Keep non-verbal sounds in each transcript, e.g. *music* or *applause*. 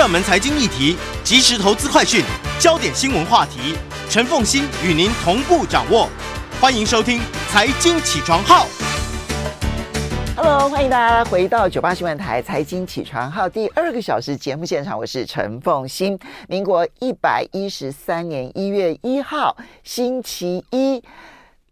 热门财经议题、即时投资快讯、焦点新闻话题，陈凤欣与您同步掌握。欢迎收听《财经起床号》。Hello，欢迎大家回到九八新闻台《财经起床号》第二个小时节目现场，我是陈凤欣。民国一百一十三年一月一号，星期一。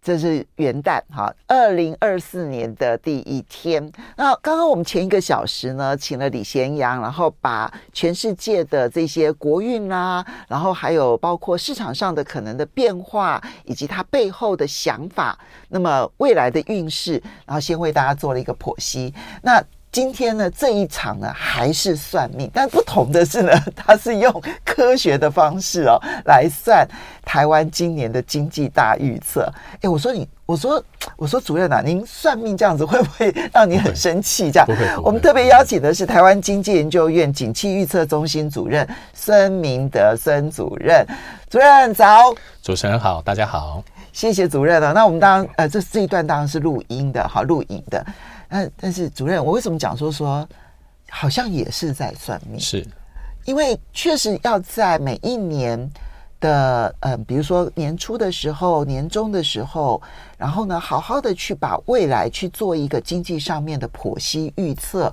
这是元旦哈，二零二四年的第一天。那刚刚我们前一个小时呢，请了李贤阳，然后把全世界的这些国运啊，然后还有包括市场上的可能的变化，以及它背后的想法，那么未来的运势，然后先为大家做了一个剖析。那今天呢，这一场呢还是算命，但不同的是呢，*laughs* 它是用科学的方式哦来算台湾今年的经济大预测。哎，我说你，我说我说主任啊，您算命这样子会不会让你很生气？这样，我们特别邀请的是台湾经济研究院景气预测中心主任孙明德孙主任，主任早。主持人好，大家好，谢谢主任了。那我们当然呃这这一段当然是录音的，好录影的。但但是主任，我为什么讲说说，好像也是在算命？是，因为确实要在每一年的嗯、呃，比如说年初的时候、年终的时候，然后呢，好好的去把未来去做一个经济上面的剖析预测。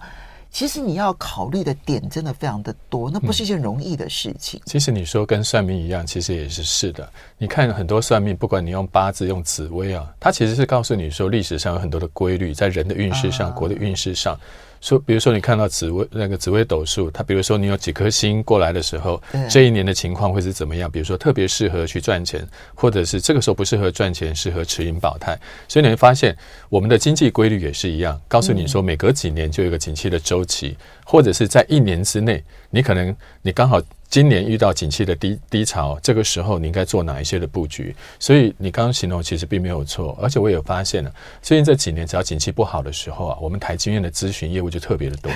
其实你要考虑的点真的非常的多，那不是一件容易的事情。嗯，其实你说跟算命一样，其实也是是的。你看很多算命，不管你用八字、用紫微啊，它其实是告诉你说历史上有很多的规律，在人的运势上、啊、国的运势上。说，比如说你看到紫微那个紫微斗数，它比如说你有几颗星过来的时候，这一年的情况会是怎么样？比如说特别适合去赚钱，或者是这个时候不适合赚钱，适合持盈保泰。所以你会发现，我们的经济规律也是一样，告诉你说每隔几年就有一个景气的周期，或者是在一年之内，你可能你刚好。今年遇到景气的低低潮，这个时候你应该做哪一些的布局？所以你刚刚形容其实并没有错，而且我也有发现了，最近这几年只要景气不好的时候啊，我们台经院的咨询业务就特别的多，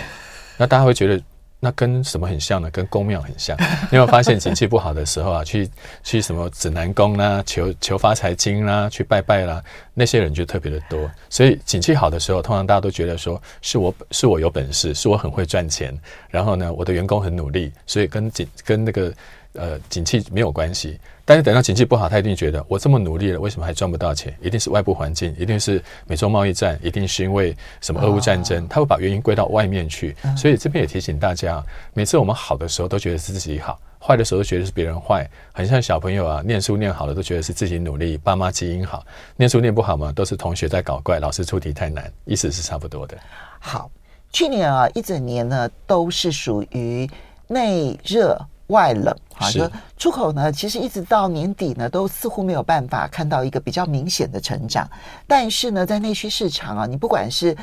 那大家会觉得。那跟什么很像呢？跟宫庙很像。*laughs* 你有发现景气不好的时候啊，去去什么指南宫啦、求求发财经啦、去拜拜啦，那些人就特别的多。所以景气好的时候，通常大家都觉得说是我是我有本事，是我很会赚钱，然后呢，我的员工很努力，所以跟景跟那个。呃，景气没有关系，但是等到景气不好，他一定觉得我这么努力了，为什么还赚不到钱？一定是外部环境，一定是美洲贸易战，一定是因为什么俄乌战争，他会把原因归到外面去。所以这边也提醒大家，每次我们好的时候都觉得是自己好，坏的时候都觉得是别人坏。很像小朋友啊，念书念好了都觉得是自己努力，爸妈基因好；念书念不好嘛，都是同学在搞怪，老师出题太难，意思是差不多的。好，去年啊一整年呢都是属于内热。外冷啊，就出口呢，其实一直到年底呢，都似乎没有办法看到一个比较明显的成长。但是呢，在内需市场啊，你不管是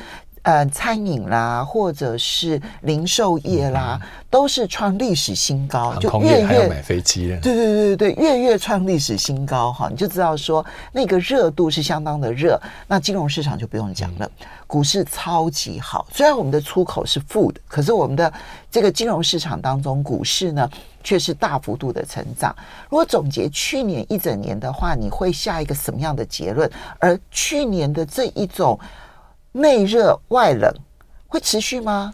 呃餐饮啦，或者是零售业啦，嗯、都是创历史新高，就月月买飞机了。对对对对对，月月创历史新高哈，你就知道说那个热度是相当的热。那金融市场就不用讲了。嗯股市超级好，虽然我们的出口是负的，可是我们的这个金融市场当中，股市呢却是大幅度的成长。如果总结去年一整年的话，你会下一个什么样的结论？而去年的这一种内热外冷会持续吗？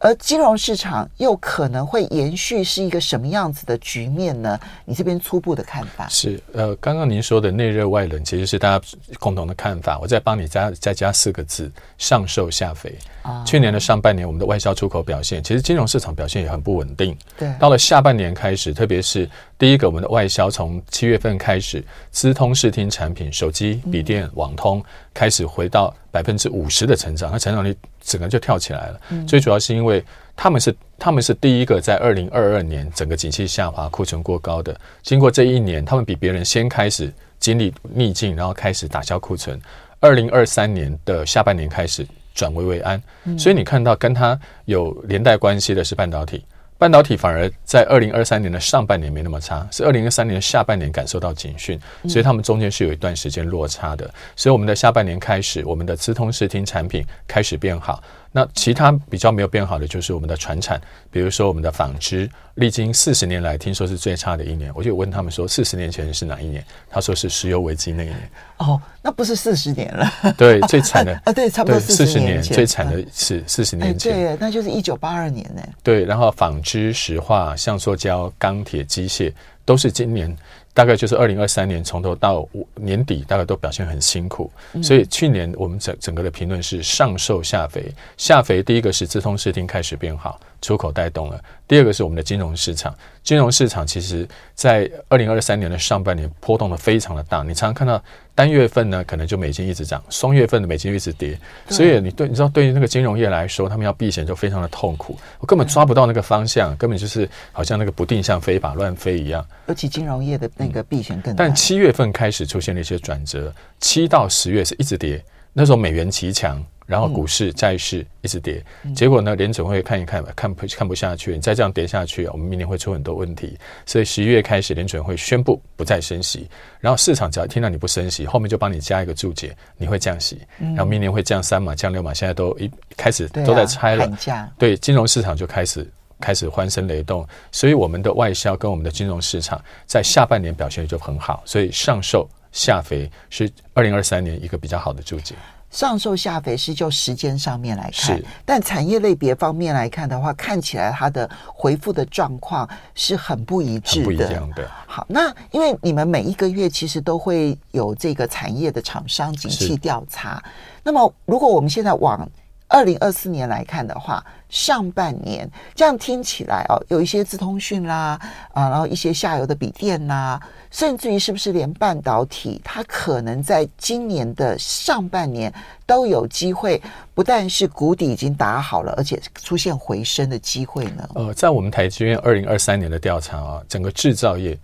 而金融市场又可能会延续是一个什么样子的局面呢？你这边初步的看法是呃，刚刚您说的内热外冷其实是大家共同的看法。我再帮你加再加四个字：上瘦下肥。啊，去年的上半年，我们的外销出口表现，其实金融市场表现也很不稳定。对，到了下半年开始，特别是第一个，我们的外销从七月份开始，资通视听产品、手机、笔电、网通开始回到百分之五十的成长，它成长率整个就跳起来了。最主要是因为他们是他们是第一个在二零二二年整个景气下滑、库存过高的，经过这一年，他们比别人先开始经历逆境，然后开始打消库存。二零二三年的下半年开始转危为安，所以你看到跟它有连带关系的是半导体。半导体反而在二零二三年的上半年没那么差，是二零二三年的下半年感受到警讯，所以他们中间是有一段时间落差的。所以我们的下半年开始，我们的资通视听产品开始变好。那其他比较没有变好的就是我们的船产，比如说我们的纺织，历经四十年来听说是最差的一年。我就问他们说，四十年前是哪一年？他说是石油危机那一年。哦，那不是四十年了。对，最惨的 *laughs* 啊，对，差不多四十年最惨的是四十年前。对，那就是一九八二年呢。对，然后纺织、石化、橡塑胶、钢铁、机械都是今年。大概就是二零二三年从头到年底，大概都表现很辛苦。所以去年我们整整个的评论是上瘦下肥。下肥第一个是资通视听开始变好，出口带动了；第二个是我们的金融市场，金融市场其实在二零二三年的上半年波动的非常的大。你常常看到单月份呢，可能就美金一直涨，双月份的美金一直跌。所以你对你知道，对于那个金融业来说，他们要避险就非常的痛苦。我根本抓不到那个方向，根本就是好像那个不定向飞靶乱飞一样。尤其金融业的。那个避险更，但七月份开始出现了一些转折，七到十月是一直跌，那时候美元极强，然后股市、债市一直跌，结果呢，联准会看一看，看不看不下去，你再这样跌下去，我们明年会出很多问题，所以十一月开始，联准会宣布不再升息，然后市场只要听到你不升息，后面就帮你加一个注解，你会降息，然后明年会降三码、降六码，现在都一开始都在猜了，对，金融市场就开始。开始欢声雷动，所以我们的外销跟我们的金融市场在下半年表现就很好，所以上瘦下肥是二零二三年一个比较好的注解。上瘦下肥是就时间上面来看，但产业类别方面来看的话，看起来它的回复的状况是很不一致的。不一样的。好，那因为你们每一个月其实都会有这个产业的厂商景气调查，那么如果我们现在往二零二四年来看的话，上半年这样听起来哦，有一些资通讯啦啊，然后一些下游的笔电啦，甚至于是不是连半导体，它可能在今年的上半年都有机会，不但是谷底已经打好了，而且出现回升的机会呢？呃，在我们台积电二零二三年的调查啊，整个制造业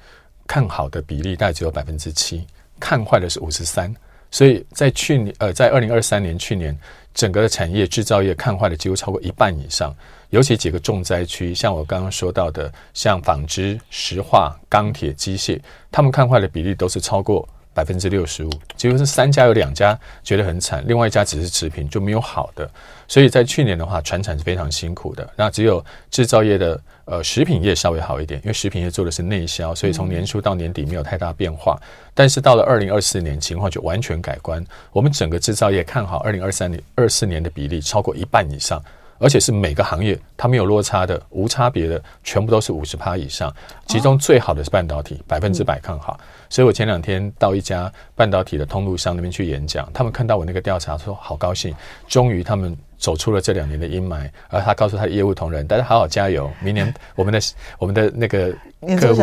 看好的比例大概只有百分之七，看坏的是五十三，所以在去年呃，在二零二三年去年。整个的产业制造业看坏的几乎超过一半以上，尤其几个重灾区，像我刚刚说到的，像纺织、石化、钢铁、机械，他们看坏的比例都是超过百分之六十五，几乎是三家有两家觉得很惨，另外一家只是持平，就没有好的。所以在去年的话，传产是非常辛苦的，那只有制造业的呃食品业稍微好一点，因为食品业做的是内销，所以从年初到年底没有太大变化。但是到了二零二四年，情况就完全改观。我们整个制造业看好二零二三年、二四年的比例超过一半以上，而且是每个行业它没有落差的、无差别的，全部都是五十趴以上。其中最好的是半导体，百分之百看好。所以我前两天到一家半导体的通路商那边去演讲，他们看到我那个调查，说好高兴，终于他们。走出了这两年的阴霾，而他告诉他的业务同仁，大家好好加油，明年 *laughs* 我们的我们的那个客户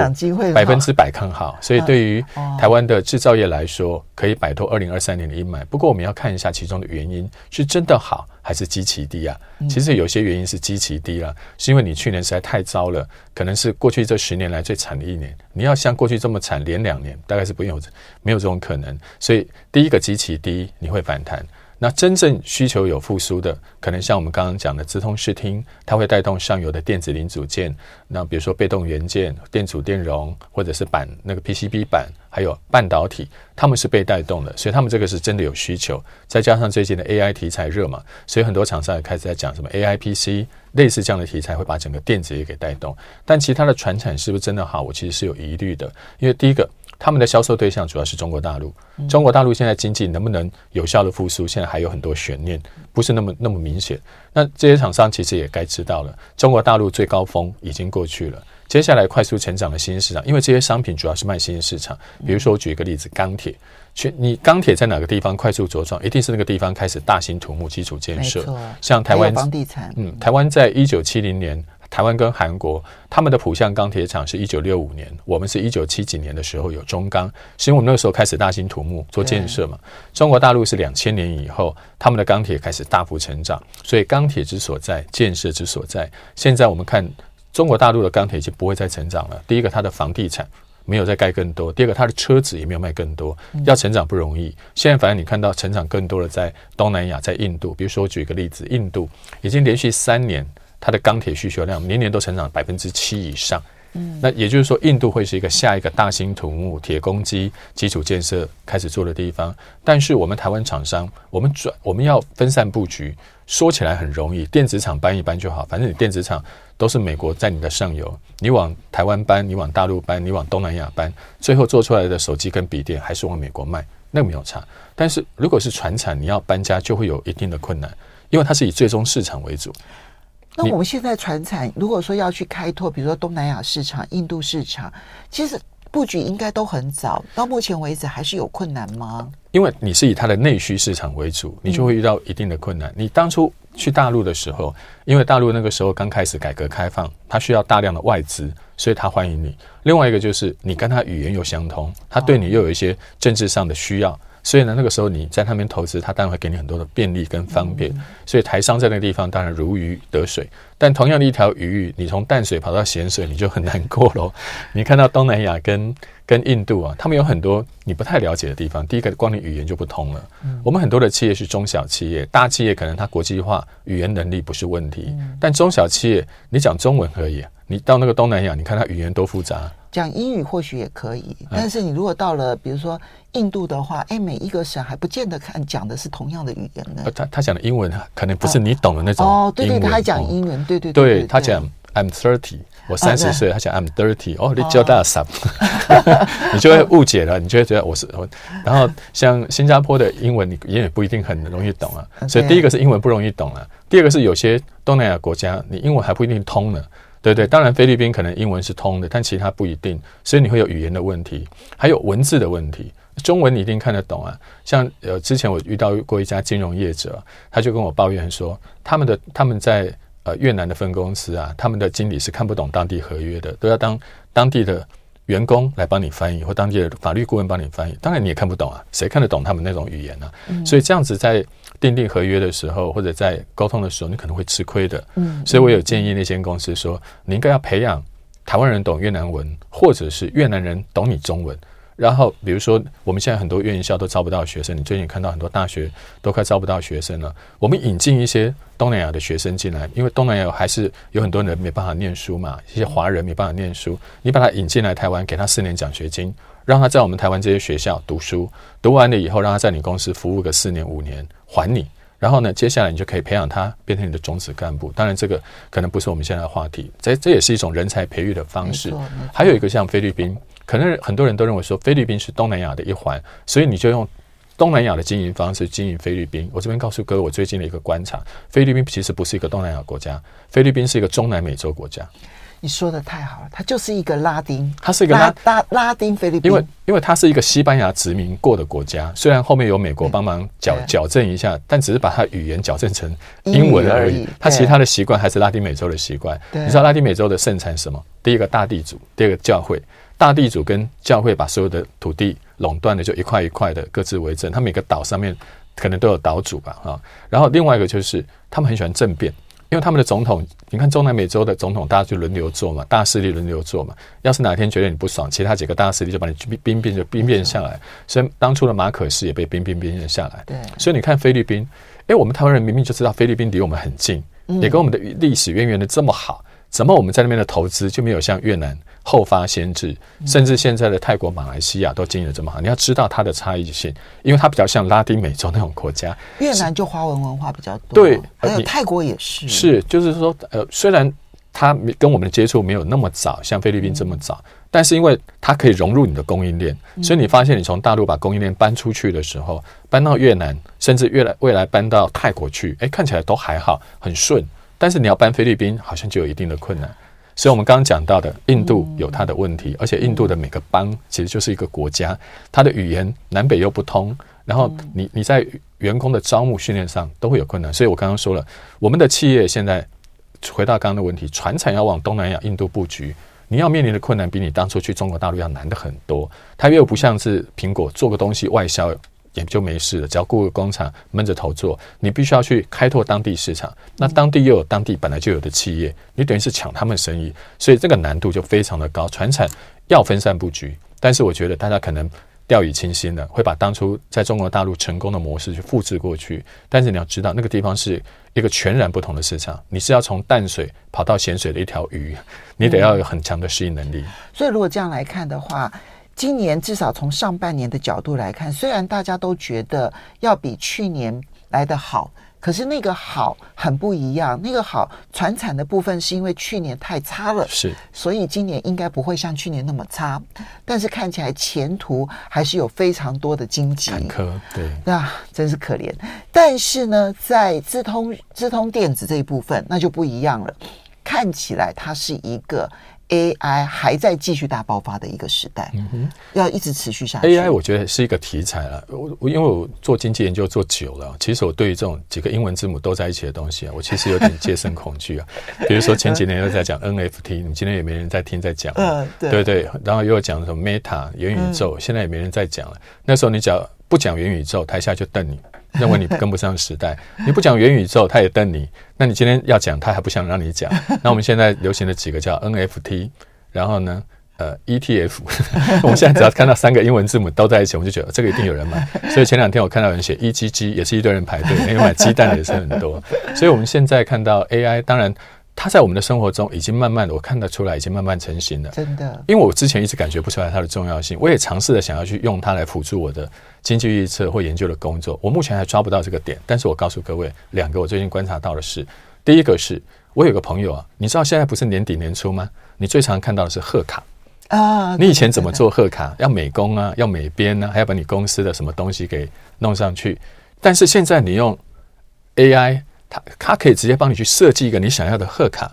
百分之百看好，所以对于台湾的制造业来说，可以摆脱二零二三年的阴霾。不过我们要看一下其中的原因，是真的好还是极其低啊？其实有些原因是极其低了，是因为你去年实在太糟了，可能是过去这十年来最惨的一年。你要像过去这么惨连两年，大概是不用没有这种可能。所以第一个极其低，你会反弹。那真正需求有复苏的，可能像我们刚刚讲的资通视听，它会带动上游的电子零组件。那比如说被动元件、电阻电容，或者是板那个 PCB 板，还有半导体，他们是被带动的，所以他们这个是真的有需求。再加上最近的 AI 题材热嘛，所以很多厂商也开始在讲什么 AI PC，类似这样的题材会把整个电子也给带动。但其他的传产是不是真的好？我其实是有疑虑的，因为第一个。他们的销售对象主要是中国大陆，中国大陆现在经济能不能有效的复苏，现在还有很多悬念，不是那么那么明显。那这些厂商其实也该知道了，中国大陆最高峰已经过去了，接下来快速成长的新市场，因为这些商品主要是卖新兴市场。比如说，我举一个例子，钢铁，去你钢铁在哪个地方快速茁壮，一定是那个地方开始大兴土木基础建设，像台湾房地产，嗯，台湾在一九七零年。台湾跟韩国，他们的浦项钢铁厂是一九六五年，我们是一九七几年的时候有中钢，是因为我们那个时候开始大兴土木做建设嘛。中国大陆是两千年以后，他们的钢铁开始大幅成长，所以钢铁之所在，建设之所在。现在我们看中国大陆的钢铁已经不会再成长了。第一个，它的房地产没有再盖更多；第二个，它的车子也没有卖更多，要成长不容易。现在反而你看到成长更多的在东南亚，在印度。比如说我举一个例子，印度已经连续三年。它的钢铁需求量年年都成长百分之七以上，嗯，那也就是说，印度会是一个下一个大兴土木、铁公鸡基础建设开始做的地方。但是我们台湾厂商，我们转我们要分散布局，说起来很容易，电子厂搬一搬就好，反正你电子厂都是美国在你的上游，你往台湾搬，你往大陆搬，你往东南亚搬，最后做出来的手机跟笔电还是往美国卖，那个没有差。但是如果是船产，你要搬家就会有一定的困难，因为它是以最终市场为主。那我们现在传产，如果说要去开拓，比如说东南亚市场、印度市场，其实布局应该都很早。到目前为止，还是有困难吗？因为你是以它的内需市场为主，你就会遇到一定的困难。你当初去大陆的时候，因为大陆那个时候刚开始改革开放，它需要大量的外资，所以它欢迎你。另外一个就是你跟他语言又相通，他对你又有一些政治上的需要。所以呢，那个时候你在那边投资，他当然会给你很多的便利跟方便。所以台商在那个地方当然如鱼得水。但同样的一条鱼，你从淡水跑到咸水，你就很难过喽。*laughs* 你看到东南亚跟跟印度啊，他们有很多你不太了解的地方。第一个，光你语言就不通了。我们很多的企业是中小企业，大企业可能它国际化语言能力不是问题，但中小企业你讲中文可以，你到那个东南亚，你看它语言多复杂。讲英语或许也可以，但是你如果到了比如说印度的话，哎，每一个省还不见得看讲的是同样的语言呢。他他讲的英文可能不是你懂的那种哦。对对，他还讲英文，对对对。他讲 I'm thirty，我三十岁，他讲 I'm thirty，哦，你叫大傻，*laughs* 你就会误解了，你就会觉得我是我。然后像新加坡的英文，你也不一定很容易懂啊。所以第一个是英文不容易懂啊，第二个是有些东南亚国家，你英文还不一定通呢。对对，当然菲律宾可能英文是通的，但其他不一定，所以你会有语言的问题，还有文字的问题。中文你一定看得懂啊，像呃之前我遇到过一家金融业者，他就跟我抱怨说，他们的他们在呃越南的分公司啊，他们的经理是看不懂当地合约的，都要当当地的员工来帮你翻译，或当地的法律顾问帮你翻译，当然你也看不懂啊，谁看得懂他们那种语言呢？嗯。所以这样子在。订定合约的时候，或者在沟通的时候，你可能会吃亏的。嗯，所以我有建议那间公司说，你应该要培养台湾人懂越南文，或者是越南人懂你中文。然后，比如说我们现在很多院校都招不到学生，你最近看到很多大学都快招不到学生了。我们引进一些东南亚的学生进来，因为东南亚还是有很多人没办法念书嘛，一些华人没办法念书，你把他引进来台湾，给他四年奖学金。让他在我们台湾这些学校读书，读完了以后，让他在你公司服务个四年五年，还你。然后呢，接下来你就可以培养他变成你的种子干部。当然，这个可能不是我们现在的话题。这这也是一种人才培育的方式。还有一个像菲律宾，可能很多人都认为说菲律宾是东南亚的一环，所以你就用东南亚的经营方式经营菲律宾。我这边告诉各位，我最近的一个观察，菲律宾其实不是一个东南亚国家，菲律宾是一个中南美洲国家。你说的太好了，它就是一个拉丁，它是一个拉拉拉丁菲律宾，因为因为它是一个西班牙殖民过的国家，虽然后面有美国帮忙矫矫正一下，但只是把它语言矫正成英文而已，它其他的习惯还是拉丁美洲的习惯。你知道拉丁美洲的盛产什么？第一个大地主，第二个教会，大地主跟教会把所有的土地垄断的就一块一块的各自为政，他每个岛上面可能都有岛主吧，哈。然后另外一个就是他们很喜欢政变。因为他们的总统，你看中南美洲的总统，大家就轮流做嘛，大势力轮流做嘛。要是哪天觉得你不爽，其他几个大势力就把你兵兵变就兵变下来。所以当初的马可仕也被兵兵兵变下来。对。所以你看菲律宾，哎，我们台湾人明明就知道菲律宾离我们很近，也跟我们的历史渊源的这么好，怎么我们在那边的投资就没有像越南？后发先至，甚至现在的泰国、马来西亚都经营的这么好。你要知道它的差异性，因为它比较像拉丁美洲那种国家。越南就华文文化比较多，对，还有泰国也是。是，就是说，呃，虽然它跟我们的接触没有那么早，像菲律宾这么早，嗯、但是因为它可以融入你的供应链，所以你发现你从大陆把供应链搬出去的时候，搬到越南，甚至越来未来搬到泰国去，哎，看起来都还好，很顺。但是你要搬菲律宾，好像就有一定的困难。所以，我们刚刚讲到的，印度有它的问题，而且印度的每个邦其实就是一个国家，它的语言南北又不通，然后你你在员工的招募训练上都会有困难。所以我刚刚说了，我们的企业现在回到刚刚的问题，船产要往东南亚、印度布局，你要面临的困难比你当初去中国大陆要难得很多。它又不像是苹果做个东西外销也就没事了，只要雇个工厂闷着头做，你必须要去开拓当地市场。那当地又有当地本来就有的企业，你等于是抢他们生意，所以这个难度就非常的高。传产要分散布局，但是我觉得大家可能。掉以轻心了，会把当初在中国大陆成功的模式去复制过去。但是你要知道，那个地方是一个全然不同的市场。你是要从淡水跑到咸水的一条鱼，你得要有很强的适应能力。所以，如果这样来看的话，今年至少从上半年的角度来看，虽然大家都觉得要比去年来的好。可是那个好很不一样，那个好传产的部分是因为去年太差了，是，所以今年应该不会像去年那么差，但是看起来前途还是有非常多的荆棘坎坷，对，那真是可怜。但是呢，在资通资通电子这一部分，那就不一样了，看起来它是一个。AI 还在继续大爆发的一个时代，嗯哼，要一直持续下去。AI 我觉得是一个题材了。我我因为我做经济研究做久了，其实我对于这种几个英文字母都在一起的东西啊，我其实有点戒慎恐惧啊。*laughs* 比如说前几年又在讲 NFT，你今天也没人在听在讲，嗯，对对对。然后又有讲什么 Meta 元宇宙，现在也没人在讲了。那时候你只要不讲元宇宙，台下就瞪你。认为你跟不上时代，*laughs* 你不讲元宇宙，他也瞪你。那你今天要讲，他还不想让你讲。*laughs* 那我们现在流行的几个叫 NFT，然后呢，呃，ETF。*laughs* 我们现在只要看到三个英文字母都在一起，我们就觉得这个一定有人买。所以前两天我看到有人写 EGG，也是一堆人排队，因为买鸡蛋的也是很多。所以我们现在看到 AI，当然。它在我们的生活中已经慢慢的，我看得出来，已经慢慢成型了。真的，因为我之前一直感觉不出来它的重要性，我也尝试着想要去用它来辅助我的经济预测或研究的工作，我目前还抓不到这个点。但是我告诉各位，两个我最近观察到的是，第一个是我有个朋友啊，你知道现在不是年底年初吗？你最常看到的是贺卡啊，你以前怎么做贺卡？要美工啊，要美编啊，还要把你公司的什么东西给弄上去。但是现在你用 AI。他他可以直接帮你去设计一个你想要的贺卡，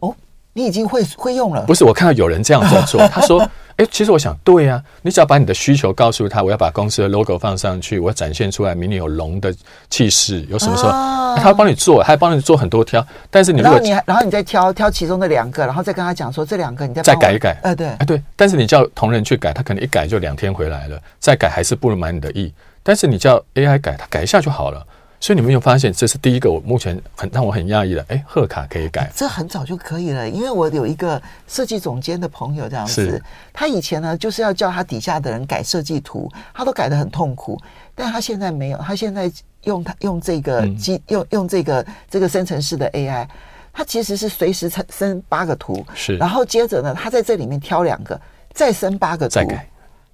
哦，你已经会会用了？不是，我看到有人这样在做。*laughs* 他说：“哎、欸，其实我想，对呀、啊，你只要把你的需求告诉他，我要把公司的 logo 放上去，我要展现出来，明年有龙的气势，有什么时候，啊、他会帮你做，他会帮你做很多挑。但是你如果然后你然后你再挑挑其中的两个，然后再跟他讲说这两个你再再改一改。哎、呃，对，哎对，但是你叫同仁去改，他可能一改就两天回来了，再改还是不满你的意。但是你叫 AI 改，他改一下就好了。”所以你们有发现，这是第一个我目前很让我很讶异的。哎，贺卡可以改，这很早就可以了。因为我有一个设计总监的朋友这样子，他以前呢就是要叫他底下的人改设计图，他都改得很痛苦。但他现在没有，他现在用他用这个机、嗯、用用这个这个生成式的 AI，他其实是随时生生八个图，是，然后接着呢，他在这里面挑两个，再生八个图，再改。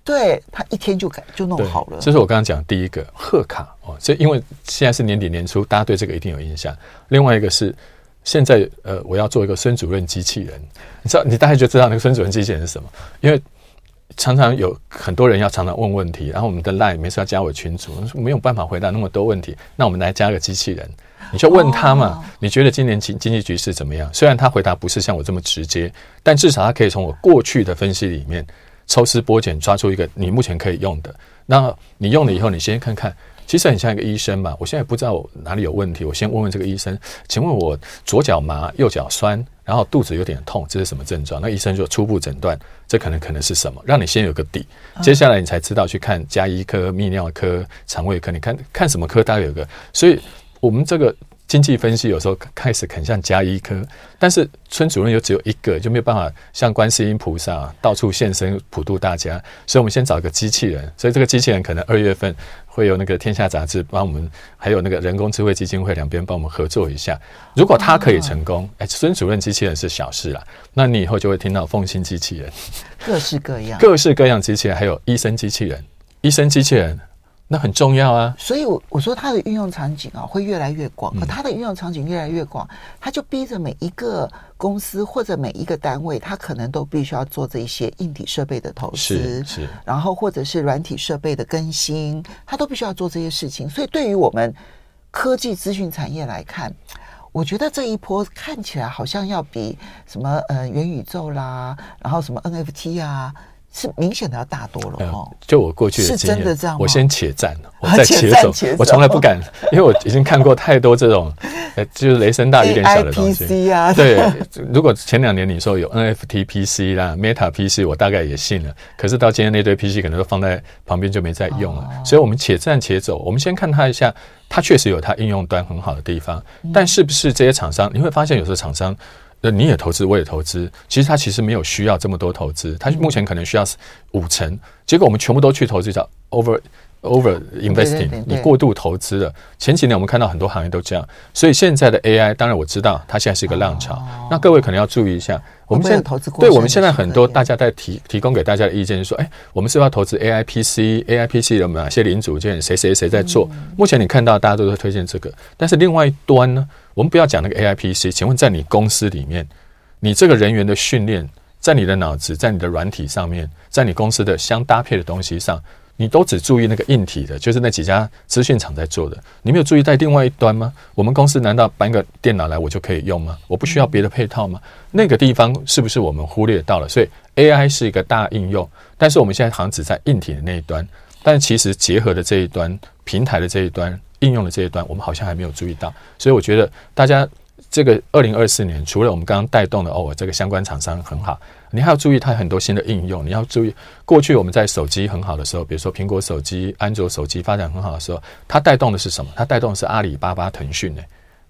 对，他一天就改就弄好了。这是我刚刚讲的第一个贺卡哦，这因为现在是年底年初，大家对这个一定有印象。另外一个是现在呃，我要做一个孙主任机器人，你知道，你大概就知道那个孙主任机器人是什么？因为常常有很多人要常常问问题，然后我们的 LINE 每次要加我群组，没有办法回答那么多问题，那我们来加个机器人，你就问他嘛，哦、你觉得今年经经济局势怎么样？虽然他回答不是像我这么直接，但至少他可以从我过去的分析里面。抽丝剥茧，抓出一个你目前可以用的。那你用了以后，你先看看，其实很像一个医生嘛。我现在不知道我哪里有问题，我先问问这个医生，请问我左脚麻，右脚酸，然后肚子有点痛，这是什么症状？那医生就初步诊断，这可能可能是什么，让你先有个底。接下来你才知道去看加医科、泌尿科、肠胃科，你看看什么科，大概有个。所以我们这个。经济分析有时候开始很像加医科，但是村主任又只有一个，就没有办法像观世音菩萨到处现身普渡大家。所以，我们先找一个机器人。所以，这个机器人可能二月份会有那个天下杂志帮我们，还有那个人工智慧基金会两边帮我们合作一下。如果他可以成功，哎，孙主任机器人是小事啦。那你以后就会听到奉新机器人，各式各样，各式各样机器人，还有医生机器人，医生机器人。那很重要啊，所以，我我说它的运用场景啊会越来越广，可它的运用场景越来越广，它就逼着每一个公司或者每一个单位，它可能都必须要做这一些硬体设备的投资，是是，然后或者是软体设备的更新，它都必须要做这些事情。所以，对于我们科技资讯产业来看，我觉得这一波看起来好像要比什么呃元宇宙啦，然后什么 NFT 啊。是明显的要大多了哦、嗯。就我过去是真的这样？我先且战，*laughs* 我再且走。我从来不敢，因为我已经看过太多这种，*laughs* 呃，就是雷声大雨点小的东西。*laughs* 对。如果前两年你说有 NFT PC 啦、Meta PC，我大概也信了。可是到今天那堆 PC 可能都放在旁边就没再用了。哦、所以我们且战且走。我们先看它一下，它确实有它应用端很好的地方，嗯、但是不是这些厂商？你会发现有时候厂商。那你也投资，我也投资。其实他其实没有需要这么多投资，他目前可能需要五成，结果我们全部都去投资，叫 over over investing，你过度投资了。前几年我们看到很多行业都这样，所以现在的 AI，当然我知道它现在是一个浪潮。那各位可能要注意一下，我们现在投资，对我们现在很多大家在提提供给大家的意见是说，哎，我们是不是要投资 AI PC，AI PC 有哪些零组件，谁谁谁在做？目前你看到大家都在推荐这个，但是另外一端呢？我们不要讲那个 AIPC，请问在你公司里面，你这个人员的训练，在你的脑子，在你的软体上面，在你公司的相搭配的东西上，你都只注意那个硬体的，就是那几家资讯厂在做的，你没有注意在另外一端吗？我们公司难道搬个电脑来我就可以用吗？我不需要别的配套吗？那个地方是不是我们忽略到了？所以 AI 是一个大应用，但是我们现在好像只在硬体的那一端，但其实结合的这一端，平台的这一端。应用的这一端，我们好像还没有注意到，所以我觉得大家这个二零二四年，除了我们刚刚带动的哦，这个相关厂商很好，你还要注意它很多新的应用。你要注意，过去我们在手机很好的时候，比如说苹果手机、安卓手机发展很好的时候，它带动的是什么？它带动的是阿里巴巴、腾讯呢？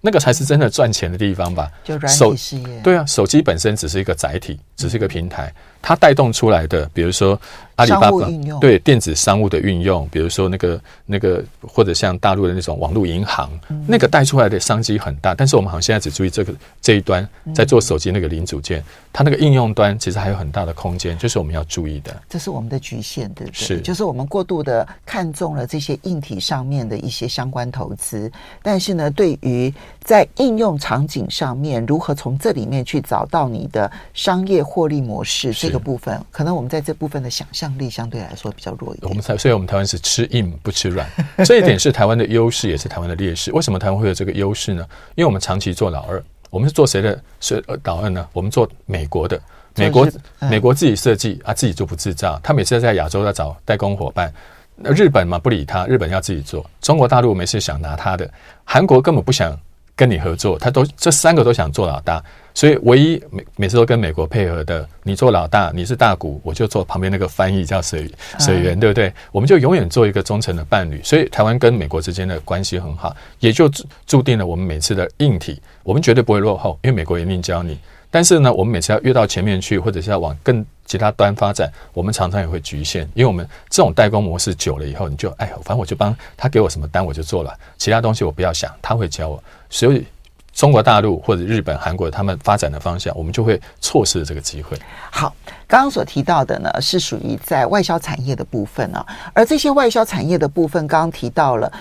那个才是真的赚钱的地方吧？就软体事业。对啊，手机本身只是一个载体，只是一个平台。它带动出来的，比如说阿里巴巴对电子商务的运用，比如说那个那个或者像大陆的那种网络银行，嗯、那个带出来的商机很大。但是我们好像现在只注意这个这一端，在做手机那个零组件，嗯、它那个应用端其实还有很大的空间，就是我们要注意的。这是我们的局限，对不对？是，就是我们过度的看重了这些硬体上面的一些相关投资，但是呢，对于在应用场景上面如何从这里面去找到你的商业获利模式，这个部分可能我们在这部分的想象力相对来说比较弱一点。我们才，所以我们台湾是吃硬不吃软，*laughs* 这一点是台湾的优势，也是台湾的劣势。为什么台湾会有这个优势呢？因为我们长期做老二，我们是做谁的是老二呢？我们做美国的，美国美国自己设计啊，自己就不制造。他每次在亚洲在找代工伙伴，日本嘛不理他，日本要自己做。中国大陆没事想拿他的，韩国根本不想跟你合作，他都这三个都想做老大。所以，唯一每每次都跟美国配合的，你做老大，你是大股，我就做旁边那个翻译叫水水源，对不对？我们就永远做一个忠诚的伴侣。所以，台湾跟美国之间的关系很好，也就注定了我们每次的硬体，我们绝对不会落后，因为美国一定教你。但是呢，我们每次要越到前面去，或者是要往更其他端发展，我们常常也会局限，因为我们这种代工模式久了以后，你就哎，反正我就帮他给我什么单我就做了，其他东西我不要想，他会教我，所以。中国大陆或者日本、韩国他们发展的方向，我们就会错失这个机会。好，刚刚所提到的呢，是属于在外销产业的部分啊。而这些外销产业的部分，刚刚提到了，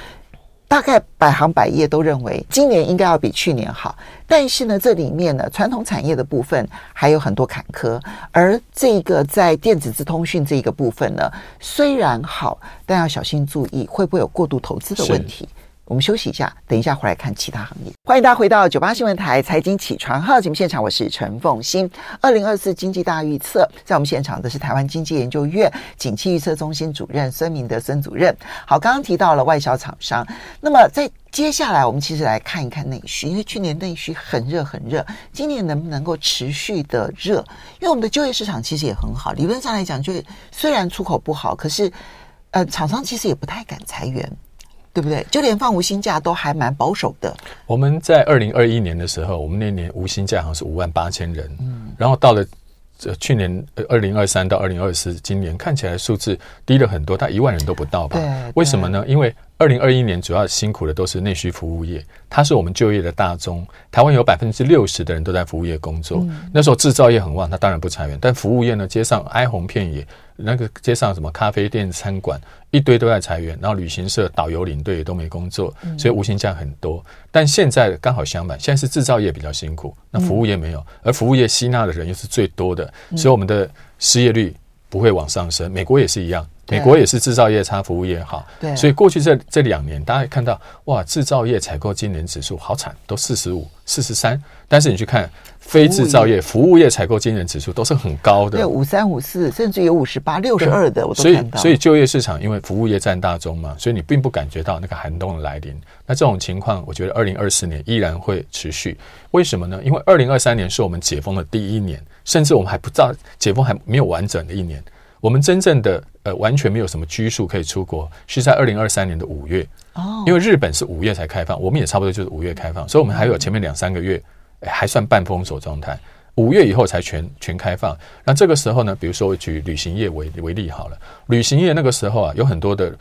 大概百行百业都认为今年应该要比去年好。但是呢，这里面呢，传统产业的部分还有很多坎坷。而这个在电子资通讯这一个部分呢，虽然好，但要小心注意，会不会有过度投资的问题。我们休息一下，等一下回来看其他行业。欢迎大家回到九八新闻台财经起床号节目现场，我是陈凤欣。二零二四经济大预测，在我们现场的是台湾经济研究院景气预测中心主任孙明德孙主任。好，刚刚提到了外销厂商，那么在接下来我们其实来看一看内需，因为去年内需很热很热，今年能不能够持续的热？因为我们的就业市场其实也很好，理论上来讲，就虽然出口不好，可是呃，厂商其实也不太敢裁员。对不对？就连放无薪假都还蛮保守的。我们在二零二一年的时候，我们那年无薪假好像是五万八千人，嗯，然后到了这去年二零二三到二零二四，今年看起来数字低了很多，大概一万人都不到吧？对，为什么呢？因为二零二一年主要辛苦的都是内需服务业，它是我们就业的大宗。台湾有百分之六十的人都在服务业工作，嗯、那时候制造业很旺，它当然不裁员，但服务业呢，街上哀鸿遍野。那个街上什么咖啡店、餐馆一堆都在裁员，然后旅行社、导游、领队也都没工作，所以无薪假很多。但现在刚好相反，现在是制造业比较辛苦，那服务业没有，而服务业吸纳的人又是最多的，所以我们的失业率不会往上升。美国也是一样。美国也是制造业差服务业好。对，所以过去这这两年，大家看到哇，制造业采购经理人指数好惨，都四十五、四十三。但是你去看非制造业、服务业采购经理人指数都是很高的，对，五三、五四，甚至有五十八、六十二的，我都看到。所以，所以就业市场因为服务业占大宗嘛，所以你并不感觉到那个寒冬的来临。那这种情况，我觉得二零二四年依然会持续。为什么呢？因为二零二三年是我们解封的第一年，甚至我们还不知道解封还没有完整的一年。我们真正的呃完全没有什么拘束可以出国，是在二零二三年的五月。哦，因为日本是五月才开放，我们也差不多就是五月开放，所以我们还有前面两三个月还算半封锁状态。五月以后才全全开放。那这个时候呢，比如说我举旅行业为为例好了，旅行业那个时候啊，有很多的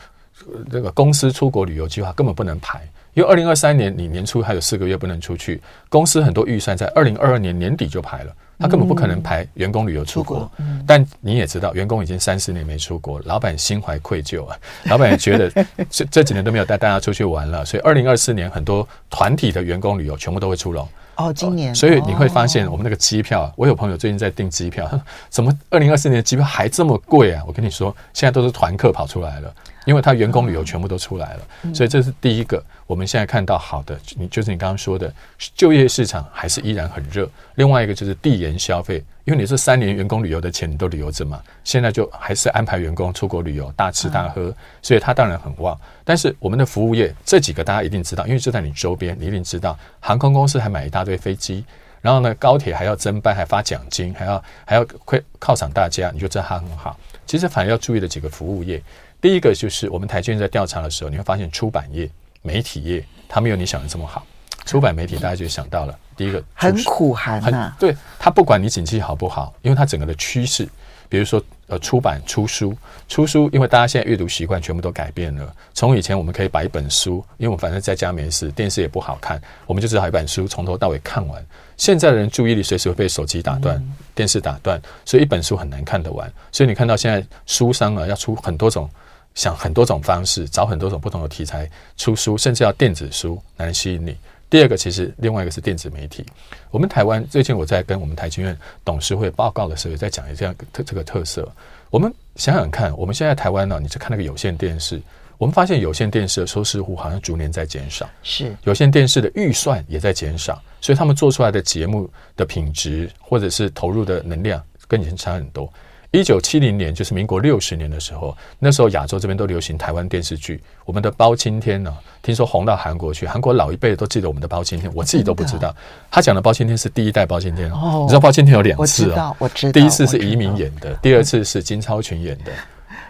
这个公司出国旅游计划根本不能排，因为二零二三年你年初还有四个月不能出去，公司很多预算在二零二二年年底就排了。他根本不可能排员工旅游出国，但你也知道，员工已经三四年没出国，老板心怀愧疚啊，老板也觉得这这几年都没有带大家出去玩了，所以二零二四年很多团体的员工旅游全部都会出笼。哦，今年，所以你会发现我们那个机票，我有朋友最近在订机票，*laughs* 怎么二零二四年的机票还这么贵啊？我跟你说，现在都是团客跑出来了。因为他员工旅游全部都出来了，所以这是第一个。我们现在看到好的，你就是你刚刚说的就业市场还是依然很热。另外一个就是递延消费，因为你这三年员工旅游的钱你都旅游着嘛，现在就还是安排员工出国旅游，大吃大喝，所以他当然很旺。但是我们的服务业这几个大家一定知道，因为就在你周边，你一定知道，航空公司还买一大堆飞机，然后呢高铁还要增班，还发奖金，还要还要犒犒赏大家，你就知道它很好。其实反而要注意的几个服务业。第一个就是我们台积电在调查的时候，你会发现出版业、媒体业，它没有你想的这么好。出版媒体大家就想到了，第一个很苦寒呐、啊。对，它不管你景气好不好，因为它整个的趋势，比如说呃出版出书，出书，因为大家现在阅读习惯全部都改变了。从以前我们可以把一本书，因为我们反正在家没事，电视也不好看，我们就只好一本书从头到尾看完。现在的人注意力随时会被手机打断、嗯、电视打断，所以一本书很难看得完。所以你看到现在书商啊要出很多种。想很多种方式，找很多种不同的题材出书，甚至要电子书来吸引你。第二个，其实另外一个是电子媒体。我们台湾最近我在跟我们台经院董事会报告的时候，也在讲一这样特这个特色。我们想想看，我们现在台湾呢、啊，你去看那个有线电视，我们发现有线电视的收视户好像逐年在减少，是有线电视的预算也在减少，所以他们做出来的节目的品质或者是投入的能量跟以前差很多。一九七零年，就是民国六十年的时候，那时候亚洲这边都流行台湾电视剧。我们的包青天呢、啊，听说红到韩国去，韩国老一辈都记得我们的包青天，我自己都不知道。他讲的包青天是第一代包青天哦，你知道包青天有两次哦，我知道，第一次是移民演的，第二次是金超群演的。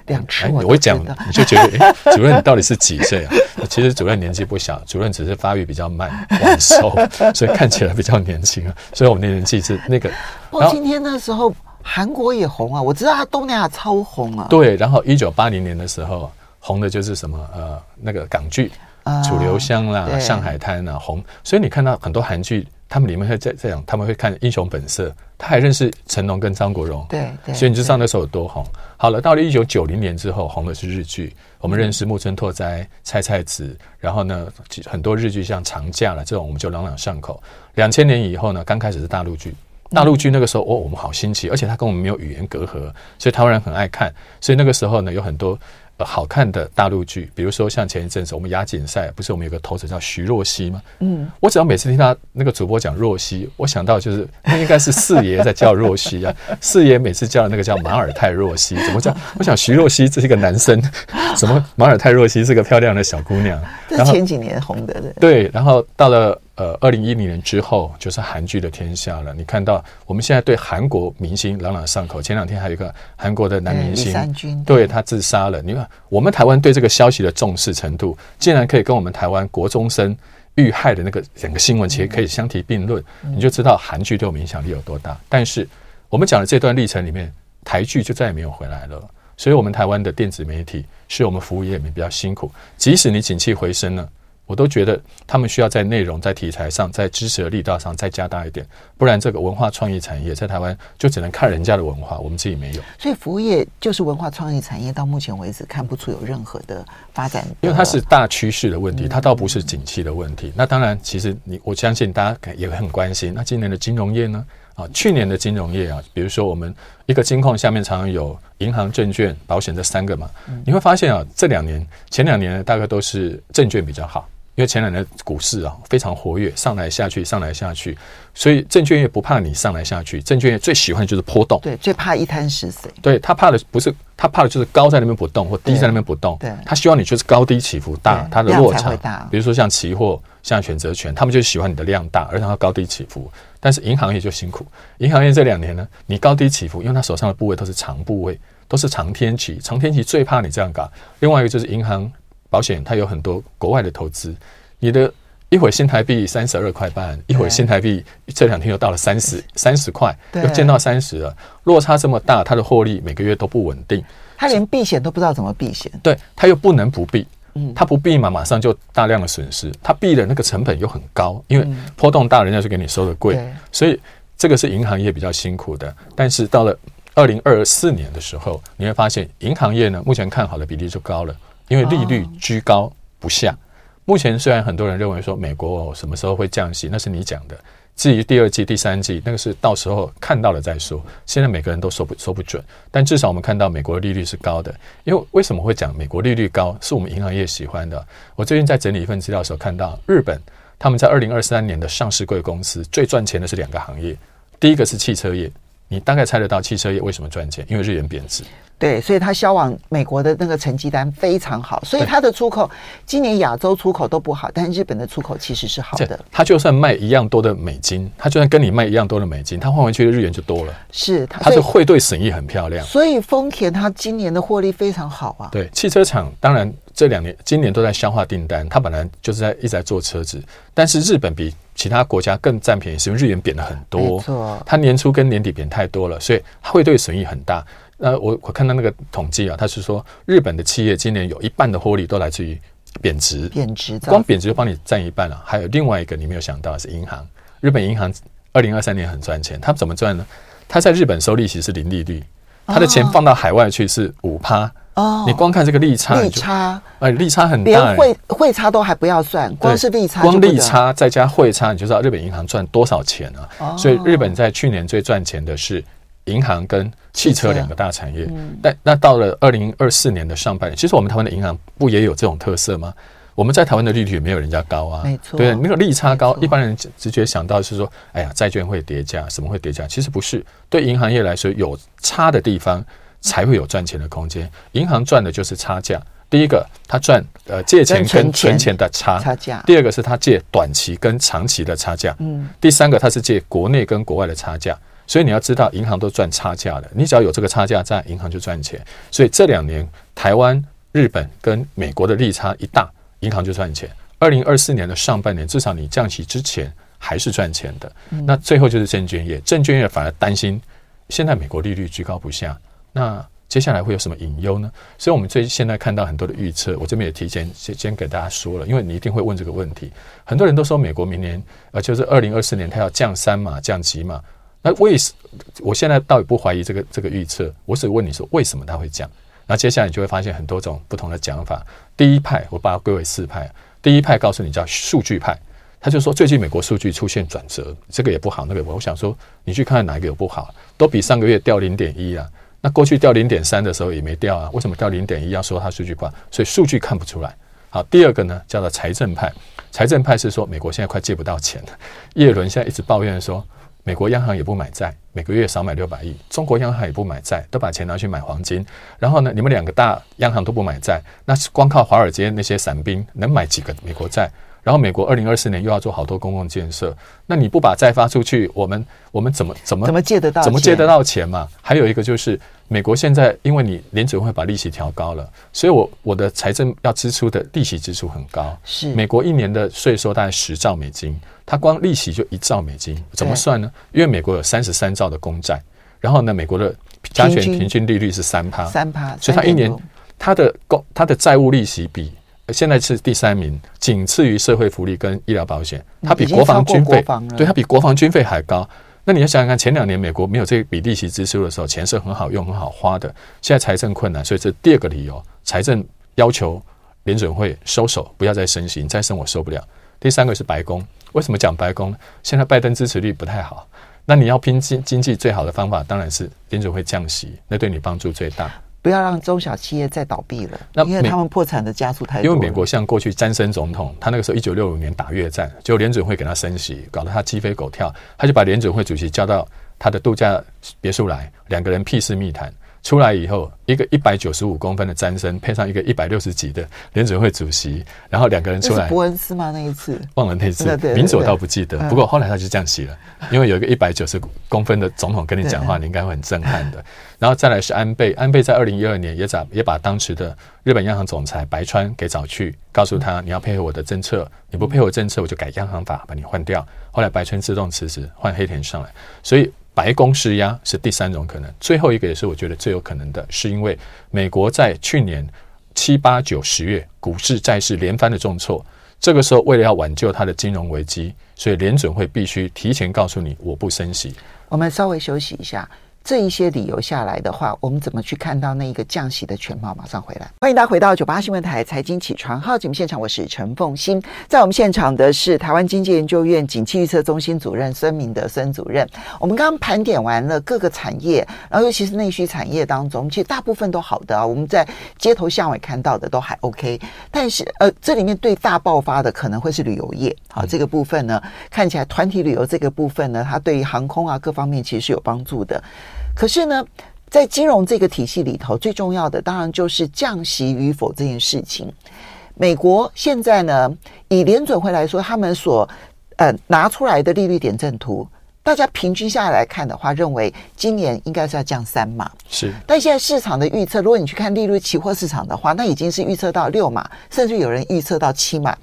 两次我会讲，你就觉得，*laughs* 哎，主任你到底是几岁啊？其实主任年纪不小，主任只是发育比较慢，晚熟，所以看起来比较年轻啊。所以我们的年纪是那个包青天那时候。韩国也红啊，我知道他东南亚超红啊。对，然后一九八零年的时候，红的就是什么呃那个港剧《楚留香》啦，《上海滩》啊红。所以你看到很多韩剧，他们里面会在这样，他们会看《英雄本色》，他还认识成龙跟张国荣。对对。所以你就知道那时候有多红。好了，到了一九九零年之后，红的是日剧，我们认识木村拓哉、菜菜子，然后呢很多日剧像《长假》了这种，我们就朗朗上口。两千年以后呢，刚开始是大陆剧。大陆剧那个时候，哦，我们好新奇，而且它跟我们没有语言隔阂，所以台湾人很爱看。所以那个时候呢，有很多呃好看的大陆剧，比如说像前一阵子我们亚锦赛，不是我们有个投手叫徐若曦吗？嗯，我只要每次听他那个主播讲若曦，我想到就是那应该是四爷在叫若曦啊。*laughs* 四爷每次叫的那个叫马尔泰若曦，怎么叫？我想徐若曦这是一个男生，*laughs* 什么马尔泰若曦是个漂亮的小姑娘。这前几年红的对。对，然后到了。呃，二零一零年之后就是韩剧的天下了。你看到我们现在对韩国明星朗朗上口。前两天还有一个韩国的男明星，对，他自杀了。你看，我们台湾对这个消息的重视程度，竟然可以跟我们台湾国中生遇害的那个整个新闻，其实可以相提并论。你就知道韩剧对我们影响力有多大。但是我们讲的这段历程里面，台剧就再也没有回来了。所以，我们台湾的电子媒体是我们服务业里面比较辛苦。即使你景气回升了。我都觉得他们需要在内容、在题材上、在支持的力道上再加大一点，不然这个文化创意产业在台湾就只能看人家的文化，我们自己没有。所以服务业就是文化创意产业，到目前为止看不出有任何的发展，因为它是大趋势的问题，它倒不是景气的问题。那当然，其实你我相信大家也很关心，那今年的金融业呢？啊，去年的金融业啊，比如说我们一个金控下面常常有银行、证券、保险这三个嘛，你会发现啊，这两年前两年大概都是证券比较好。因为前两年股市啊非常活跃，上来下去，上来下去，所以证券业不怕你上来下去，证券业最喜欢的就是波动，对，最怕一滩死水。对，他怕的不是他怕的就是高在那边不动或低在那边不动，对，他希望你就是高低起伏大，它的落差大。比如说像期货、像选择权，他们就喜欢你的量大，而且它高低起伏。但是银行业就辛苦，银行业这两年呢，你高低起伏，因为他手上的部位都是长部位，都是长天期，长天期最怕你这样搞。另外一个就是银行。保险它有很多国外的投资，你的一会儿新台币三十二块半，一会儿新台币这两天又到了三十三十块，又见到三十了，落差这么大，它的获利每个月都不稳定，他连避险都不知道怎么避险，对，他又不能不避，嗯，他不避嘛，马上就大量的损失，他避的那个成本又很高，因为波动大，人家就给你收的贵，所以这个是银行业比较辛苦的，但是到了二零二四年的时候，你会发现银行业呢，目前看好的比例就高了。因为利率居高不下，目前虽然很多人认为说美国什么时候会降息，那是你讲的。至于第二季、第三季，那个是到时候看到了再说。现在每个人都说不说不准，但至少我们看到美国的利率是高的。因为为什么会讲美国利率高，是我们银行业喜欢的。我最近在整理一份资料的时候，看到日本他们在二零二三年的上市贵公司最赚钱的是两个行业，第一个是汽车业。你大概猜得到汽车业为什么赚钱？因为日元贬值。对，所以它销往美国的那个成绩单非常好，所以它的出口今年亚洲出口都不好，但日本的出口其实是好的。它就算卖一样多的美金，它就算跟你卖一样多的美金，它换回去的日元就多了。是，它的汇兑损益很漂亮。所以丰田它今年的获利非常好啊。对，汽车厂当然这两年今年都在消化订单，它本来就是在一直在做车子，但是日本比其他国家更占便宜，是因为日元贬了很多。它年初跟年底贬太多了，所以它会对损益很大。那我我看到那个统计啊，他是说日本的企业今年有一半的获利都来自于贬值，贬值，光贬值就帮你占一半了。还有另外一个你没有想到的是银行，日本银行二零二三年很赚钱，他怎么赚呢？他在日本收利息是零利率，他的钱放到海外去是五趴哦。你光看这个利差，利差。哎，利差很大，连汇汇差都还不要算，光是利差，光利差再加汇差，你就知道日本银行赚多少钱啊。哦、所以日本在去年最赚钱的是。银行跟汽车两个大产业，嗯、但那到了二零二四年的上半年，其实我们台湾的银行不也有这种特色吗？我们在台湾的利率也没有人家高啊，没错，对，那个利差高，一般人直觉想到是说，哎呀，债券会叠加，什么会叠加？其实不是，对银行业来说，有差的地方才会有赚钱的空间。银行赚的就是差价，第一个，他赚呃借钱跟存钱的差差价；第二个是他借短期跟长期的差价；嗯，第三个他是借国内跟国外的差价。所以你要知道，银行都赚差价的。你只要有这个差价在，银行就赚钱。所以这两年，台湾、日本跟美国的利差一大，银行就赚钱。二零二四年的上半年，至少你降息之前还是赚钱的。那最后就是证券业，证券业反而担心，现在美国利率居高不下，那接下来会有什么隐忧呢？所以，我们最现在看到很多的预测，我这边也提前先先给大家说了，因为你一定会问这个问题。很多人都说，美国明年呃，就是二零二四年，它要降三码、降几码。那为什？我现在倒也不怀疑这个这个预测，我只问你说为什么他会降？那接下来你就会发现很多种不同的讲法。第一派，我把它归为四派。第一派告诉你叫数据派，他就说最近美国数据出现转折，这个也不好，那个我想说你去看看哪一个有不好？都比上个月掉零点一啊。那过去掉零点三的时候也没掉啊，为什么掉零点一要说它数据不好？所以数据看不出来。好，第二个呢叫做财政派，财政派是说美国现在快借不到钱了，叶伦现在一直抱怨说。美国央行也不买债，每个月少买六百亿。中国央行也不买债，都把钱拿去买黄金。然后呢，你们两个大央行都不买债，那是光靠华尔街那些散兵能买几个美国债？然后美国二零二四年又要做好多公共建设，那你不把债发出去，我们我们怎么怎么怎么借得到怎么借得到钱嘛？还有一个就是，美国现在因为你联准会把利息调高了，所以我我的财政要支出的利息支出很高。是美国一年的税收大概十兆美金，它光利息就一兆美金，怎么算呢？因为美国有三十三兆的公债，然后呢，美国的加权平均利率是三趴，三趴，所以它一年它的公它的债务利息比。现在是第三名，仅次于社会福利跟医疗保险，它比国防军费，对，它比国防军费还高。那你要想想看，前两年美国没有这笔利息支出的时候，钱是很好用、很好花的。现在财政困难，所以这第二个理由，财政要求联准会收手，不要再升息，再升我受不了。第三个是白宫，为什么讲白宫？现在拜登支持率不太好。那你要拼经经济最好的方法，当然是联准会降息，那对你帮助最大。不要让中小企业再倒闭了，那因为他们破产的加速太多。因为美国像过去詹森总统，他那个时候一九六五年打越战，就联准会给他升息，搞得他鸡飞狗跳，他就把联准会主席叫到他的度假别墅来，两个人屁事密谈。出来以后，一个一百九十五公分的詹森，配上一个一百六十几的联准会主席，然后两个人出来。是伯恩斯吗？那一次忘了那一次，名字我倒不记得。不过后来他就降息了，因为有一个一百九十公分的总统跟你讲话，你应该会很震撼的。然后再来是安倍，安倍在二零一二年也找也把当时的日本央行总裁白川给找去，告诉他你要配合我的政策，你不配合政策，我就改央行法把你换掉。后来白川自动辞职，换黑田上来，所以。白宫施压是第三种可能，最后一个也是我觉得最有可能的，是因为美国在去年七八九十月股市债市连番的重挫，这个时候为了要挽救它的金融危机，所以联准会必须提前告诉你我不升息。我们稍微休息一下。这一些理由下来的话，我们怎么去看到那一个降息的全貌？马上回来，欢迎大家回到九八新闻台财经起床号节目现场，我是陈凤欣，在我们现场的是台湾经济研究院景气预测中心主任孙明德孙主任。我们刚刚盘点完了各个产业，然后尤其是内需产业当中，其实大部分都好的啊。我们在街头巷尾看到的都还 OK，但是呃，这里面最大爆发的可能会是旅游业。好，这个部分呢，看起来团体旅游这个部分呢，它对于航空啊各方面其实是有帮助的。可是呢，在金融这个体系里头，最重要的当然就是降息与否这件事情。美国现在呢，以联准会来说，他们所呃拿出来的利率点阵图，大家平均下来看的话，认为今年应该是要降三码。是，但现在市场的预测，如果你去看利率期货市场的话，那已经是预测到六码，甚至有人预测到七码。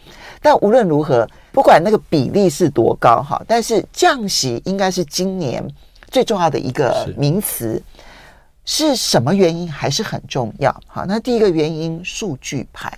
但无论如何，不管那个比例是多高哈，但是降息应该是今年。最重要的一个名词是，什么原因还是很重要。好，那第一个原因数据派，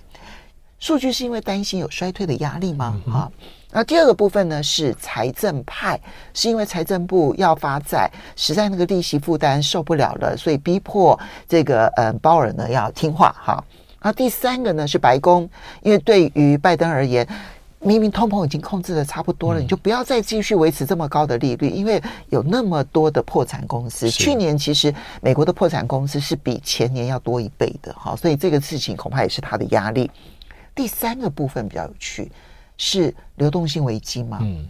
数据是因为担心有衰退的压力吗？好，那第二个部分呢是财政派，是因为财政部要发债，实在那个利息负担受不了了，所以逼迫这个嗯鲍尔呢要听话。哈，那第三个呢是白宫，因为对于拜登而言。明明通膨已经控制的差不多了，你就不要再继续维持这么高的利率，因为有那么多的破产公司。去年其实美国的破产公司是比前年要多一倍的，哈，所以这个事情恐怕也是它的压力。第三个部分比较有趣，是流动性危机吗？嗯，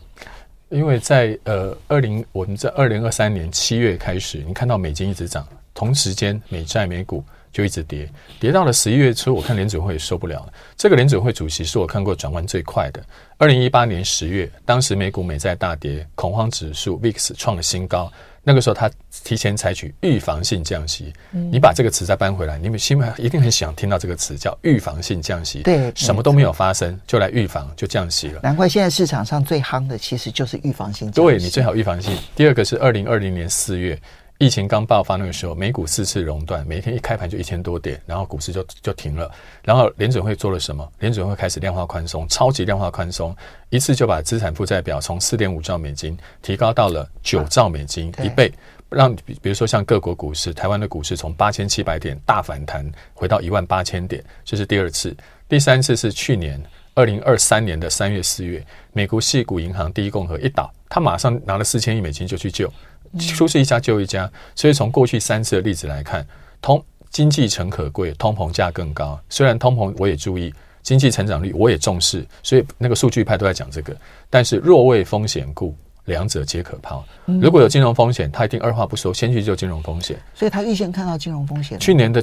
因为在呃二零我们在二零二三年七月开始，你看到美金一直涨，同时间美债美股。就一直跌，跌到了十一月初，我看联准会也受不了了。这个联准会主席是我看过转弯最快的。二零一八年十月，当时美股美债大跌，恐慌指数 VIX 创了新高。那个时候，他提前采取预防性降息。嗯、你把这个词再搬回来，你们心里一定很想听到这个词，叫预防性降息。对，什么都没有发生，就来预防，就降息了。难怪现在市场上最夯的其实就是预防性降息。对，你最好预防性。第二个是二零二零年四月。疫情刚爆发那个时候，美股四次熔断，每一天一开盘就一千多点，然后股市就就停了。然后联准会做了什么？联准会开始量化宽松，超级量化宽松，一次就把资产负债表从四点五兆美金提高到了九兆美金，啊、一倍。让比比如说像各国股市，台湾的股市从八千七百点大反弹回到一万八千点，这是第二次。第三次是去年二零二三年的三月四月，美国系股银行第一共和一倒，他马上拿了四千亿美金就去救。出事一家就一家，所以从过去三次的例子来看，通经济诚可贵，通膨价更高。虽然通膨我也注意，经济成长率我也重视，所以那个数据派都在讲这个。但是若为风险故。两者皆可抛。如果有金融风险，他一定二话不说，先去救金融风险。所以他预先看到金融风险。去年的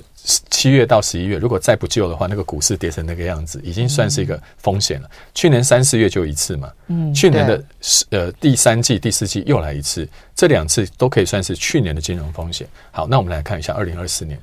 七月到十一月，如果再不救的话，那个股市跌成那个样子，已经算是一个风险了。去年三四月就一次嘛，嗯，去年的呃第三季、第四季又来一次，这两次都可以算是去年的金融风险。好，那我们来看一下二零二四年。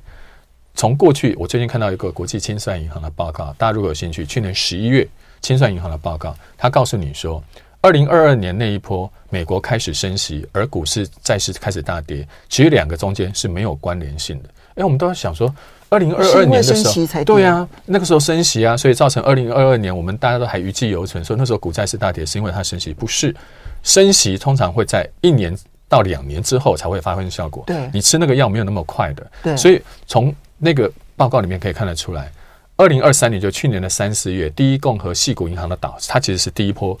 从过去，我最近看到一个国际清算银行的报告，大家如果有兴趣，去年十一月清算银行的报告，他告诉你说。二零二二年那一波，美国开始升息，而股市、债市开始大跌，其实两个中间是没有关联性的。哎，我们都在想说，二零二二年的时候，对啊，那个时候升息啊，所以造成二零二二年我们大家都还余悸犹存，说那时候股债是大跌是因为它升息，不是升息通常会在一年到两年之后才会发挥效果。对，你吃那个药没有那么快的。对，所以从那个报告里面可以看得出来，二零二三年就去年的三四月，第一共和系股银行的倒，它其实是第一波。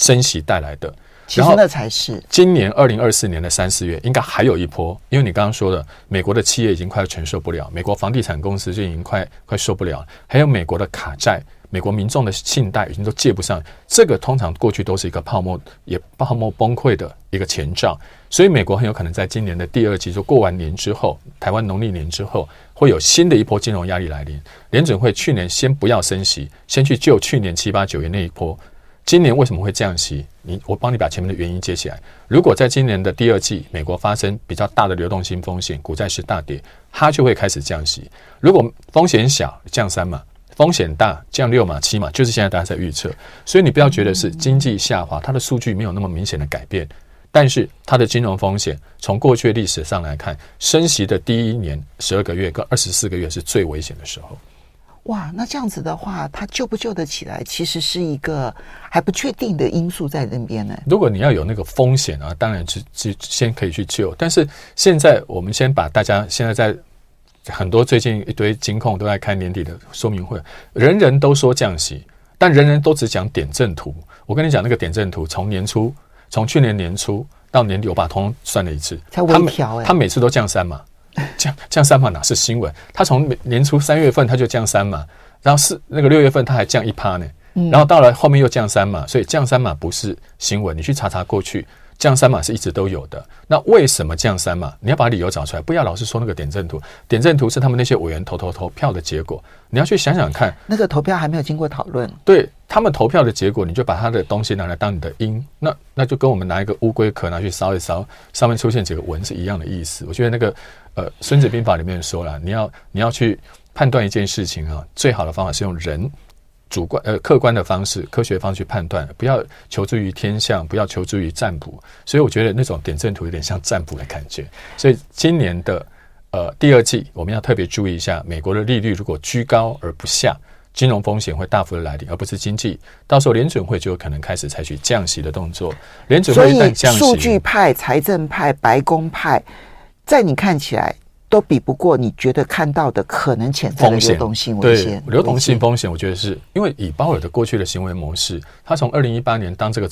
升息带来的，其实那才是今年二零二四年的三四月应该还有一波，因为你刚刚说的，美国的企业已经快承受不了，美国房地产公司就已经快快受不了，还有美国的卡债。美国民众的信贷已经都借不上，这个通常过去都是一个泡沫，也泡沫崩溃的一个前兆，所以美国很有可能在今年的第二季，就过完年之后，台湾农历年之后，会有新的一波金融压力来临。联准会去年先不要升息，先去救去年七八九月那一波，今年为什么会降息？你我帮你把前面的原因接起来。如果在今年的第二季，美国发生比较大的流动性风险，股债市大跌，它就会开始降息。如果风险小，降三码。风险大，降六码七码，就是现在大家在预测，所以你不要觉得是经济下滑，它的数据没有那么明显的改变，但是它的金融风险，从过去历史上来看，升息的第一年十二个月跟二十四个月是最危险的时候。哇，那这样子的话，它救不救得起来，其实是一个还不确定的因素在那边呢。如果你要有那个风险啊，当然是是先可以去救，但是现在我们先把大家现在在。很多最近一堆金控都在开年底的说明会，人人都说降息，但人人都只讲点阵图。我跟你讲，那个点阵图从年初，从去年年初到年底，我把通通算了一次，才微调哎，他每次都降三码，降 *laughs* 降三码哪是新闻？他从年初三月份他就降三码，然后四那个六月份他还降一趴呢，然后到了后面又降三码，所以降三码不是新闻，你去查查过去。降三码是一直都有的，那为什么降三码？你要把理由找出来，不要老是说那个点阵图。点阵图是他们那些委员投投投票的结果，你要去想想看。那个投票还没有经过讨论，对他们投票的结果，你就把他的东西拿来当你的因，那那就跟我们拿一个乌龟壳拿去烧一烧，上面出现几个纹是一样的意思。我觉得那个呃，《孙子兵法》里面说了，你要你要去判断一件事情啊，最好的方法是用人。主观呃客观的方式，科学方式去判断，不要求助于天象，不要求助于占卜。所以我觉得那种点阵图有点像占卜的感觉。所以今年的呃第二季，我们要特别注意一下，美国的利率如果居高而不下，金融风险会大幅的来临，而不是经济。到时候联准会就有可能开始采取降息的动作。联准会一旦降息，数据派、财政派、白宫派，在你看起来。都比不过你觉得看到的可能潜在的流动性危险。对，流动性风险，我觉得是因为以鲍尔的过去的行为模式，他从二零一八年当这个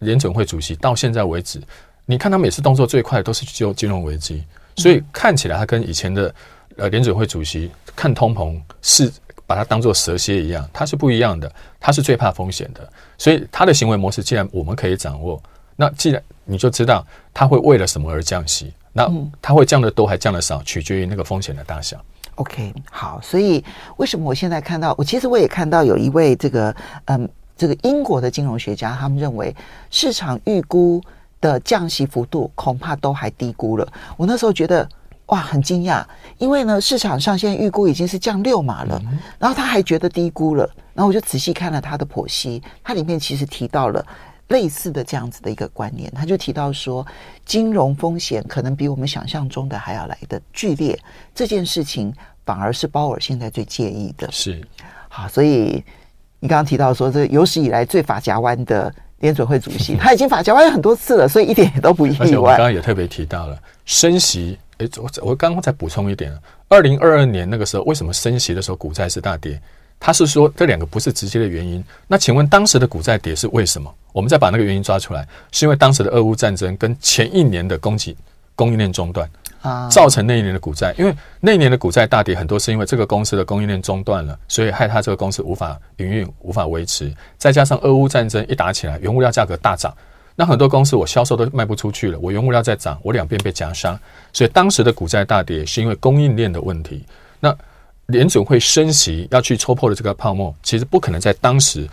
联准会主席到现在为止，你看他每次动作最快的都是就金融危机，所以看起来他跟以前的呃联准会主席看通膨是把它当做蛇蝎一样，他是不一样的，他是最怕风险的，所以他的行为模式既然我们可以掌握，那既然你就知道他会为了什么而降息。那它会降的多还降的少，取决于那个风险的大小。OK，好，所以为什么我现在看到，我其实我也看到有一位这个嗯，这个英国的金融学家，他们认为市场预估的降息幅度恐怕都还低估了。我那时候觉得哇，很惊讶，因为呢，市场上现在预估已经是降六码了，然后他还觉得低估了，然后我就仔细看了他的剖析，它里面其实提到了。类似的这样子的一个观念，他就提到说，金融风险可能比我们想象中的还要来得剧烈。这件事情反而是鲍尔现在最介意的。是，好，所以你刚刚提到说，这有史以来最法夹弯的联准会主席，他已经法夹弯很多次了，所以一点也都不意外。而且我刚刚也特别提到了升息，哎，我我刚刚再补充一点，二零二二年那个时候，为什么升息的时候股债是大跌？他是说这两个不是直接的原因。那请问当时的股债跌是为什么？我们再把那个原因抓出来，是因为当时的俄乌战争跟前一年的供给供应链中断啊，造成那一年的股债。因为那一年的股债大跌很多，是因为这个公司的供应链中断了，所以害他这个公司无法营运、无法维持。再加上俄乌战争一打起来，原物料价格大涨，那很多公司我销售都卖不出去了，我原物料在涨，我两边被夹杀，所以当时的股债大跌是因为供应链的问题。那联准会升息要去戳破的这个泡沫，其实不可能在当时。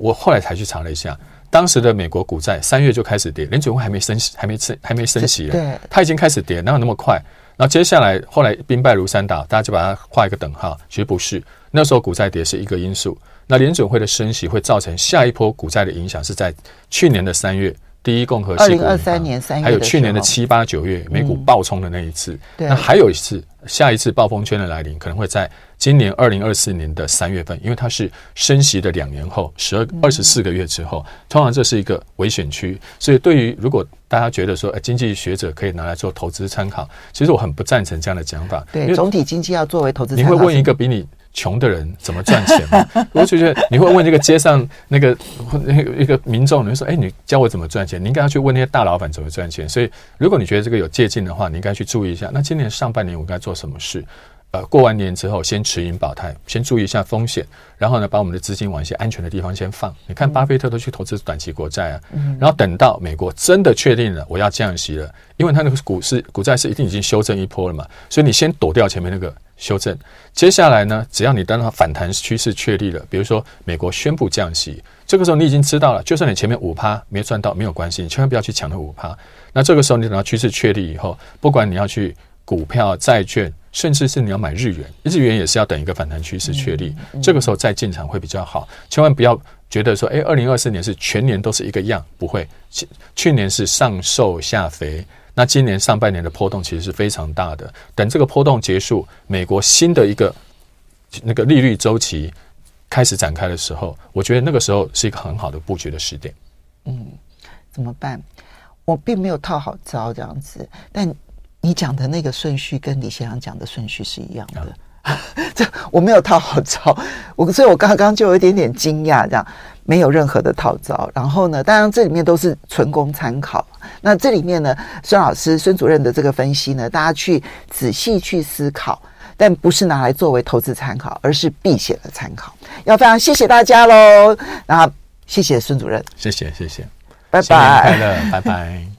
我后来才去查了一下，当时的美国股债三月就开始跌，联准会还没升息，还没升，还没升息了。对，它已经开始跌，哪有那么快？然后接下来后来兵败如山倒，大家就把它画一个等号。其实不是，那时候股债跌是一个因素。那联准会的升息会造成下一波股债的影响，是在去年的三月。第一共和，二零二三年三月，还有去年的七八九月，美股暴冲的那一次。那还有一次，下一次暴风圈的来临，可能会在今年二零二四年的三月份，因为它是升息的两年后，十二二十四个月之后，通常这是一个危险区。所以，对于如果大家觉得说，经济学者可以拿来做投资参考，其实我很不赞成这样的讲法。对，总体经济要作为投资参考。你会问一个比你穷的人怎么赚钱吗？*laughs* 我就觉得你会问这个街上那个那个一个民众，你会说：“哎，你教我怎么赚钱？”你应该要去问那些大老板怎么赚钱。所以，如果你觉得这个有借鉴的话，你应该去注意一下。那今年上半年我该做什么事？呃，过完年之后，先持盈保泰，先注意一下风险，然后呢，把我们的资金往一些安全的地方先放。你看，巴菲特都去投资短期国债啊，然后等到美国真的确定了我要降息了，因为他那个股市股债是一定已经修正一波了嘛，所以你先躲掉前面那个修正。接下来呢，只要你等到反弹趋势确立了，比如说美国宣布降息，这个时候你已经知道了，就算你前面五趴没赚到没有关系，你千万不要去抢那五趴。那这个时候你等到趋势确立以后，不管你要去股票、债券。甚至是你要买日元，日元也是要等一个反弹趋势确立，嗯嗯、这个时候再进场会比较好。千万不要觉得说，哎，二零二四年是全年都是一个样，不会。去去年是上瘦下肥，那今年上半年的波动其实是非常大的。等这个波动结束，美国新的一个那个利率周期开始展开的时候，我觉得那个时候是一个很好的布局的时点。嗯，怎么办？我并没有套好招这样子，但。你讲的那个顺序跟李先生讲的顺序是一样的，啊、*laughs* 这我没有套好招，我所以，我刚刚就有一点点惊讶，这样没有任何的套招。然后呢，当然这里面都是纯供参考。那这里面呢，孙老师、孙主任的这个分析呢，大家去仔细去思考，但不是拿来作为投资参考，而是避险的参考。要非常谢谢大家喽，那谢谢孙主任，谢谢谢谢，拜拜，快乐，拜拜。